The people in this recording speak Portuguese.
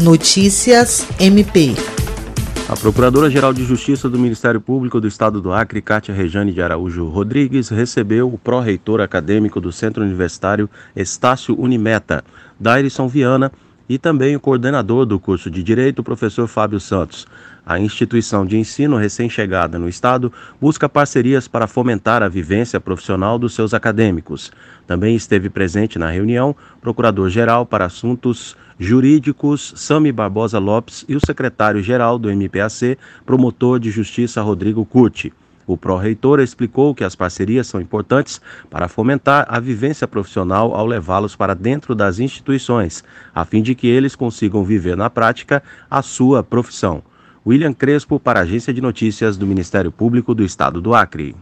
Notícias MP. A Procuradora-Geral de Justiça do Ministério Público do Estado do Acre, Cátia Rejane de Araújo Rodrigues, recebeu o pró-reitor acadêmico do Centro Universitário Estácio Unimeta, Dairson Viana, e também o coordenador do curso de Direito, professor Fábio Santos. A instituição de ensino recém-chegada no Estado busca parcerias para fomentar a vivência profissional dos seus acadêmicos. Também esteve presente na reunião Procurador-Geral para Assuntos Jurídicos Sami Barbosa Lopes e o secretário-geral do MPAC, promotor de Justiça Rodrigo Curti. O pró-reitor explicou que as parcerias são importantes para fomentar a vivência profissional ao levá-los para dentro das instituições, a fim de que eles consigam viver na prática a sua profissão. William Crespo, para a Agência de Notícias do Ministério Público do Estado do Acre.